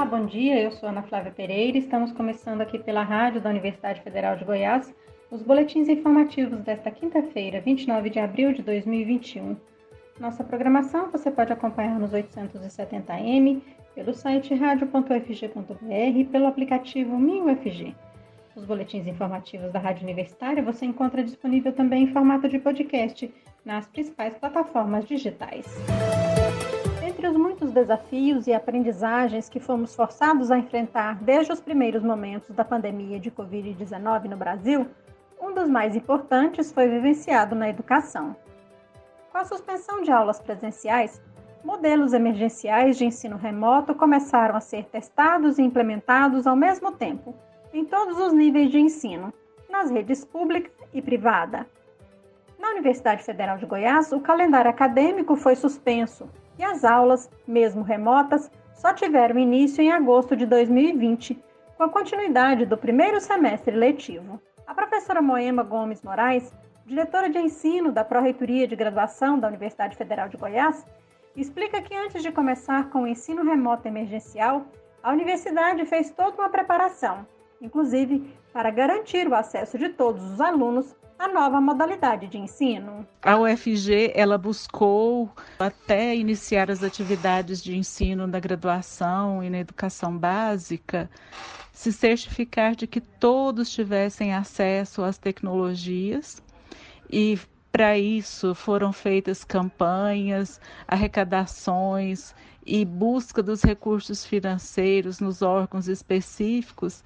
Olá, bom dia. Eu sou Ana Flávia Pereira. Estamos começando aqui pela rádio da Universidade Federal de Goiás os boletins informativos desta quinta-feira, 29 de abril de 2021. Nossa programação você pode acompanhar nos 870m, pelo site radio.ufg.br e pelo aplicativo MinUFG. Os boletins informativos da Rádio Universitária você encontra disponível também em formato de podcast nas principais plataformas digitais. Entre os muitos desafios e aprendizagens que fomos forçados a enfrentar desde os primeiros momentos da pandemia de Covid-19 no Brasil, um dos mais importantes foi vivenciado na educação. Com a suspensão de aulas presenciais, modelos emergenciais de ensino remoto começaram a ser testados e implementados ao mesmo tempo, em todos os níveis de ensino, nas redes pública e privada. Na Universidade Federal de Goiás, o calendário acadêmico foi suspenso e as aulas, mesmo remotas, só tiveram início em agosto de 2020, com a continuidade do primeiro semestre letivo. A professora Moema Gomes Moraes, diretora de ensino da Pró-Reitoria de Graduação da Universidade Federal de Goiás, explica que antes de começar com o ensino remoto emergencial, a universidade fez toda uma preparação, inclusive para garantir o acesso de todos os alunos a nova modalidade de ensino. A UFG ela buscou até iniciar as atividades de ensino na graduação e na educação básica se certificar de que todos tivessem acesso às tecnologias e para isso foram feitas campanhas, arrecadações e busca dos recursos financeiros nos órgãos específicos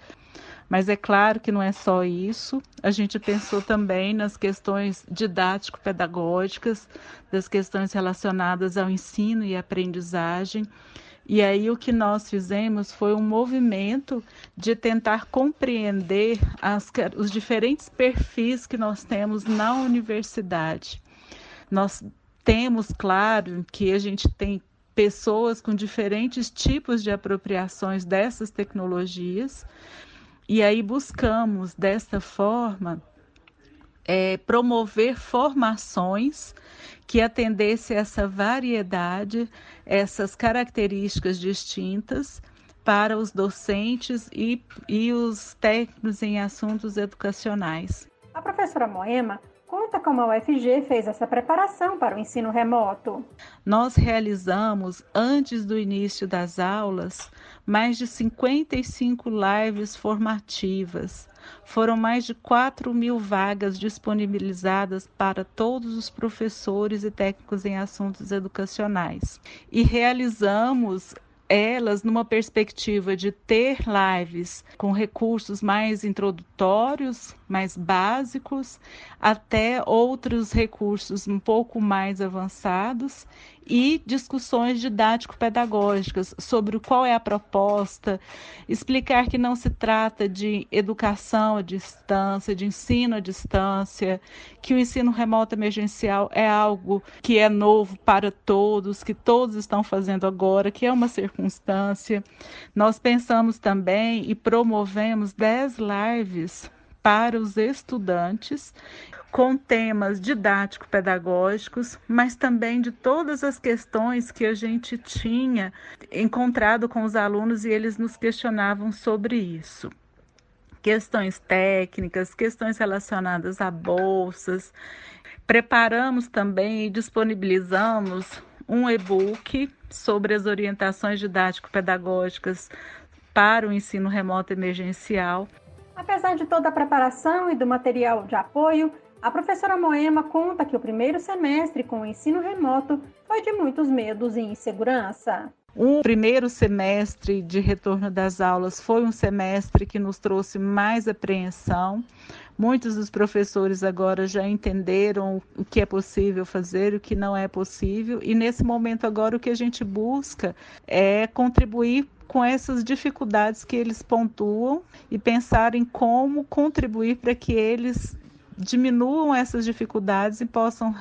mas é claro que não é só isso. A gente pensou também nas questões didático-pedagógicas, das questões relacionadas ao ensino e aprendizagem. E aí o que nós fizemos foi um movimento de tentar compreender as, os diferentes perfis que nós temos na universidade. Nós temos, claro, que a gente tem pessoas com diferentes tipos de apropriações dessas tecnologias, e aí buscamos, dessa forma, é, promover formações que atendessem essa variedade, essas características distintas para os docentes e, e os técnicos em assuntos educacionais. A professora Moema conta como a UFG fez essa preparação para o ensino remoto. Nós realizamos, antes do início das aulas, mais de 55 lives formativas. Foram mais de 4 mil vagas disponibilizadas para todos os professores e técnicos em assuntos educacionais. E realizamos elas numa perspectiva de ter lives com recursos mais introdutórios, mais básicos, até outros recursos um pouco mais avançados e discussões didático-pedagógicas sobre qual é a proposta, explicar que não se trata de educação à distância, de ensino à distância, que o ensino remoto emergencial é algo que é novo para todos, que todos estão fazendo agora, que é uma circunstância. Nós pensamos também e promovemos 10 lives para os estudantes com temas didático-pedagógicos, mas também de todas as questões que a gente tinha encontrado com os alunos e eles nos questionavam sobre isso. Questões técnicas, questões relacionadas a bolsas. Preparamos também e disponibilizamos um e-book sobre as orientações didático-pedagógicas para o ensino remoto emergencial Apesar de toda a preparação e do material de apoio, a professora Moema conta que o primeiro semestre com o ensino remoto foi de muitos medos e insegurança. O primeiro semestre de retorno das aulas foi um semestre que nos trouxe mais apreensão. Muitos dos professores agora já entenderam o que é possível fazer, o que não é possível, e nesse momento agora o que a gente busca é contribuir com essas dificuldades que eles pontuam e pensar em como contribuir para que eles diminuam essas dificuldades e possam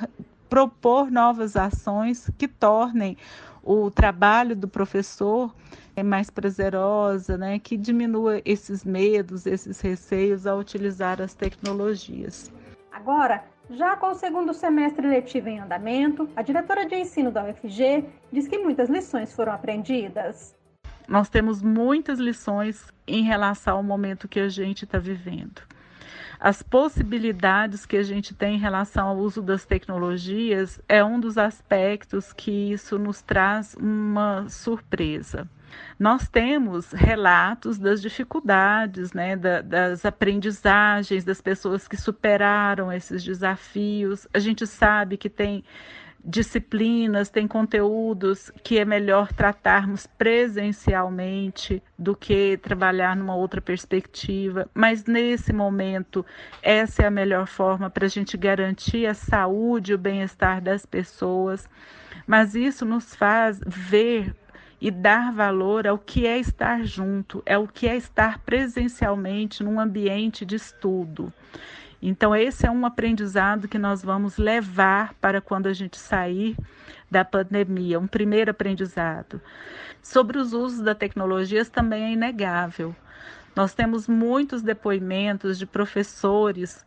propor novas ações que tornem o trabalho do professor mais prazerosa, né, que diminua esses medos, esses receios ao utilizar as tecnologias. Agora, já com o segundo semestre letivo em andamento, a diretora de ensino da UFG diz que muitas lições foram aprendidas. nós temos muitas lições em relação ao momento que a gente está vivendo. As possibilidades que a gente tem em relação ao uso das tecnologias é um dos aspectos que isso nos traz uma surpresa. Nós temos relatos das dificuldades, né, da, das aprendizagens das pessoas que superaram esses desafios. A gente sabe que tem disciplinas, tem conteúdos que é melhor tratarmos presencialmente do que trabalhar numa outra perspectiva, mas nesse momento essa é a melhor forma para a gente garantir a saúde o bem-estar das pessoas. Mas isso nos faz ver e dar valor ao que é estar junto, é o que é estar presencialmente num ambiente de estudo. Então, esse é um aprendizado que nós vamos levar para quando a gente sair da pandemia, um primeiro aprendizado. Sobre os usos da tecnologia também é inegável. Nós temos muitos depoimentos de professores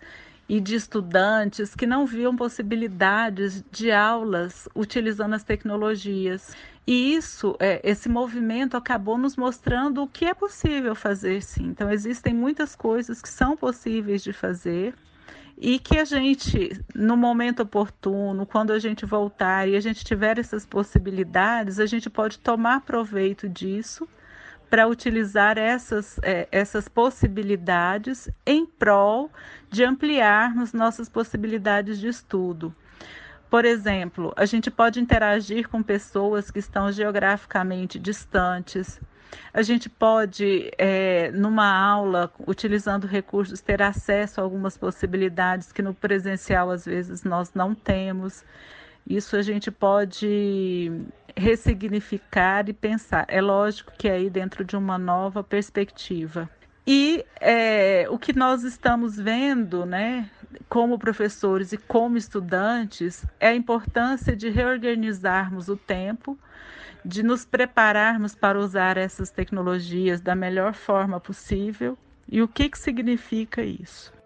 e de estudantes que não viam possibilidades de aulas utilizando as tecnologias. E isso, é, esse movimento acabou nos mostrando o que é possível fazer, sim. Então, existem muitas coisas que são possíveis de fazer e que a gente, no momento oportuno, quando a gente voltar e a gente tiver essas possibilidades, a gente pode tomar proveito disso para utilizar essas, é, essas possibilidades em prol de ampliarmos nossas possibilidades de estudo. Por exemplo, a gente pode interagir com pessoas que estão geograficamente distantes. A gente pode, é, numa aula, utilizando recursos, ter acesso a algumas possibilidades que no presencial às vezes nós não temos. Isso a gente pode ressignificar e pensar. É lógico que é aí dentro de uma nova perspectiva. E é, o que nós estamos vendo, né, como professores e como estudantes, é a importância de reorganizarmos o tempo, de nos prepararmos para usar essas tecnologias da melhor forma possível. E o que, que significa isso?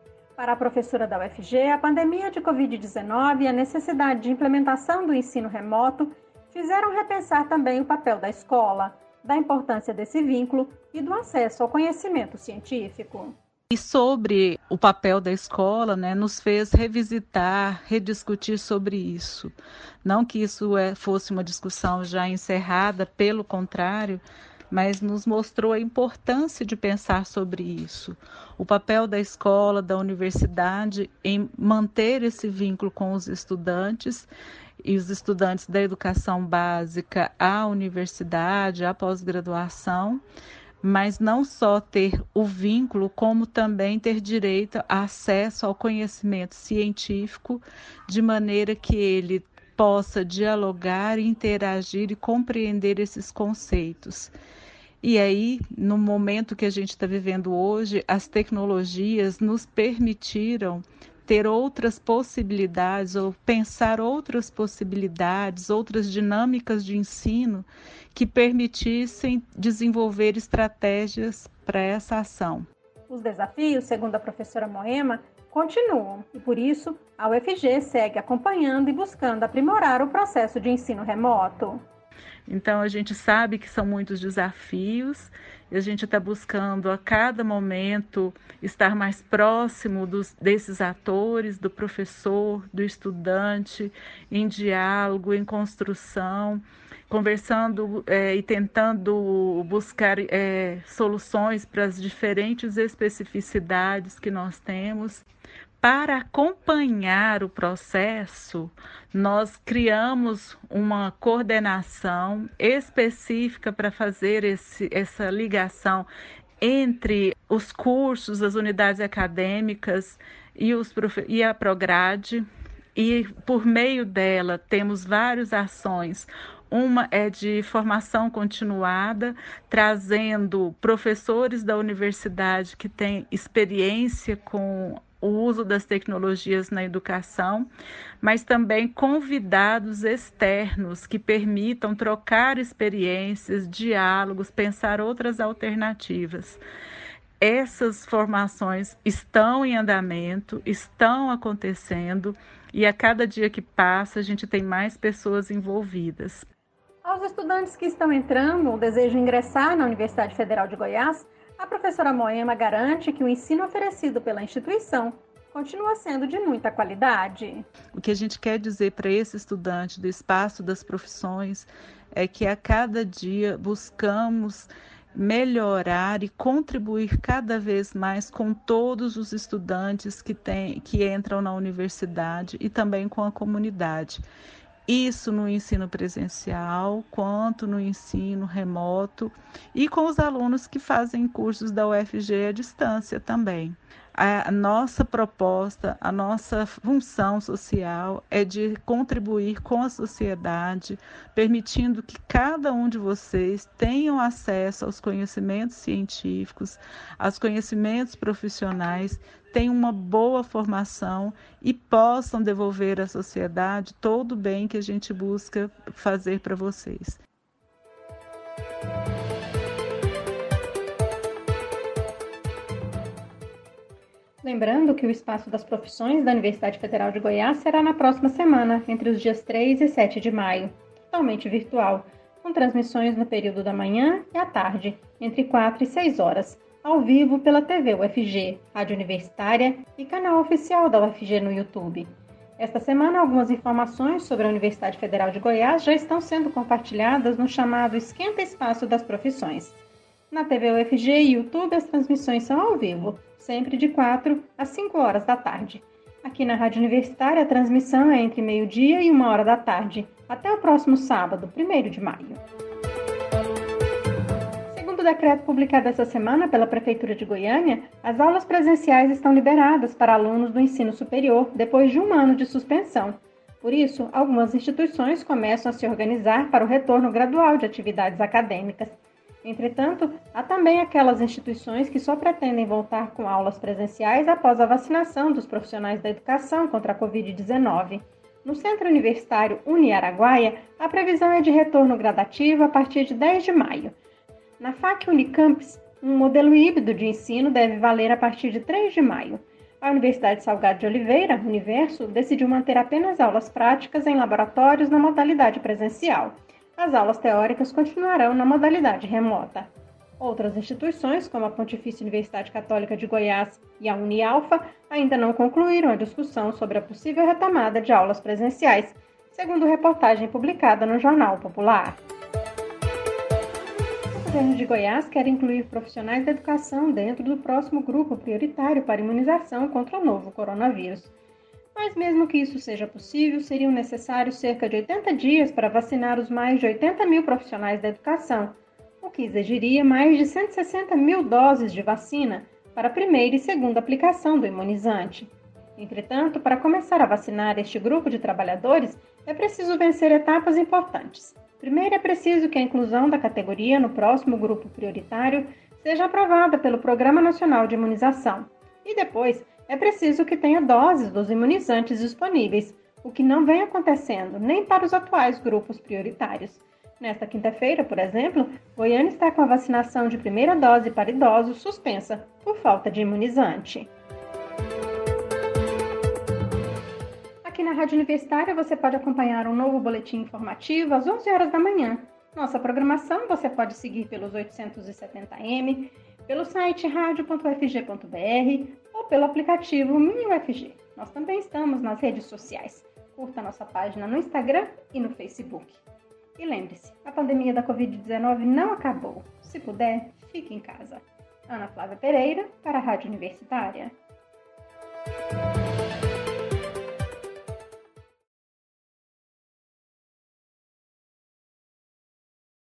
Para a professora da UFG, a pandemia de Covid-19 e a necessidade de implementação do ensino remoto fizeram repensar também o papel da escola da importância desse vínculo e do acesso ao conhecimento científico. E sobre o papel da escola, né, nos fez revisitar, rediscutir sobre isso. Não que isso é, fosse uma discussão já encerrada, pelo contrário, mas nos mostrou a importância de pensar sobre isso. O papel da escola, da universidade em manter esse vínculo com os estudantes e os estudantes da educação básica à universidade, à pós-graduação, mas não só ter o vínculo, como também ter direito a acesso ao conhecimento científico, de maneira que ele possa dialogar, interagir e compreender esses conceitos. E aí, no momento que a gente está vivendo hoje, as tecnologias nos permitiram ter outras possibilidades ou pensar outras possibilidades, outras dinâmicas de ensino que permitissem desenvolver estratégias para essa ação. Os desafios, segundo a professora Moema, continuam e por isso a UFG segue acompanhando e buscando aprimorar o processo de ensino remoto. Então a gente sabe que são muitos desafios e a gente está buscando a cada momento estar mais próximo dos, desses atores, do professor, do estudante, em diálogo, em construção, conversando é, e tentando buscar é, soluções para as diferentes especificidades que nós temos. Para acompanhar o processo, nós criamos uma coordenação específica para fazer esse, essa ligação entre os cursos, as unidades acadêmicas e, os, e a Prograde. E por meio dela temos várias ações. Uma é de formação continuada, trazendo professores da universidade que têm experiência com o uso das tecnologias na educação, mas também convidados externos que permitam trocar experiências, diálogos, pensar outras alternativas. Essas formações estão em andamento, estão acontecendo e a cada dia que passa a gente tem mais pessoas envolvidas. Aos estudantes que estão entrando ou desejam ingressar na Universidade Federal de Goiás, a professora Moema garante que o ensino oferecido pela instituição continua sendo de muita qualidade. O que a gente quer dizer para esse estudante do espaço das profissões é que a cada dia buscamos melhorar e contribuir cada vez mais com todos os estudantes que, tem, que entram na universidade e também com a comunidade. Isso no ensino presencial, quanto no ensino remoto e com os alunos que fazem cursos da UFG à distância também a nossa proposta, a nossa função social é de contribuir com a sociedade, permitindo que cada um de vocês tenham acesso aos conhecimentos científicos, aos conhecimentos profissionais, tenham uma boa formação e possam devolver à sociedade todo o bem que a gente busca fazer para vocês. Lembrando que o Espaço das Profissões da Universidade Federal de Goiás será na próxima semana, entre os dias 3 e 7 de maio, totalmente virtual, com transmissões no período da manhã e à tarde, entre 4 e 6 horas, ao vivo pela TV UFG, Rádio Universitária e canal oficial da UFG no YouTube. Esta semana, algumas informações sobre a Universidade Federal de Goiás já estão sendo compartilhadas no chamado Esquenta Espaço das Profissões. Na TV UFG e YouTube, as transmissões são ao vivo sempre de 4 às 5 horas da tarde. Aqui na Rádio Universitária, a transmissão é entre meio-dia e uma hora da tarde, até o próximo sábado, 1 de maio. Segundo o decreto publicado essa semana pela Prefeitura de Goiânia, as aulas presenciais estão liberadas para alunos do ensino superior depois de um ano de suspensão. Por isso, algumas instituições começam a se organizar para o retorno gradual de atividades acadêmicas. Entretanto, há também aquelas instituições que só pretendem voltar com aulas presenciais após a vacinação dos profissionais da educação contra a Covid-19. No Centro Universitário Uniaraguaia, a previsão é de retorno gradativo a partir de 10 de maio. Na FAC Unicampus, um modelo híbrido de ensino deve valer a partir de 3 de maio. A Universidade Salgado de Oliveira, Universo, decidiu manter apenas aulas práticas em laboratórios na modalidade presencial as aulas teóricas continuarão na modalidade remota. Outras instituições, como a Pontifícia Universidade Católica de Goiás e a Unialfa, ainda não concluíram a discussão sobre a possível retomada de aulas presenciais, segundo reportagem publicada no Jornal Popular. O governo de Goiás quer incluir profissionais da educação dentro do próximo grupo prioritário para imunização contra o novo coronavírus. Mas, mesmo que isso seja possível, seriam necessários cerca de 80 dias para vacinar os mais de 80 mil profissionais da educação, o que exigiria mais de 160 mil doses de vacina para a primeira e segunda aplicação do imunizante. Entretanto, para começar a vacinar este grupo de trabalhadores, é preciso vencer etapas importantes. Primeiro, é preciso que a inclusão da categoria no próximo grupo prioritário seja aprovada pelo Programa Nacional de Imunização. E depois, é preciso que tenha doses dos imunizantes disponíveis, o que não vem acontecendo nem para os atuais grupos prioritários. Nesta quinta-feira, por exemplo, Goiânia está com a vacinação de primeira dose para idosos suspensa por falta de imunizante. Aqui na Rádio Universitária você pode acompanhar um novo boletim informativo às 11 horas da manhã. Nossa programação você pode seguir pelos 870m, pelo site radio.fg.br pelo aplicativo MiniUFG. Nós também estamos nas redes sociais. Curta nossa página no Instagram e no Facebook. E lembre-se, a pandemia da Covid-19 não acabou. Se puder, fique em casa. Ana Flávia Pereira, para a Rádio Universitária.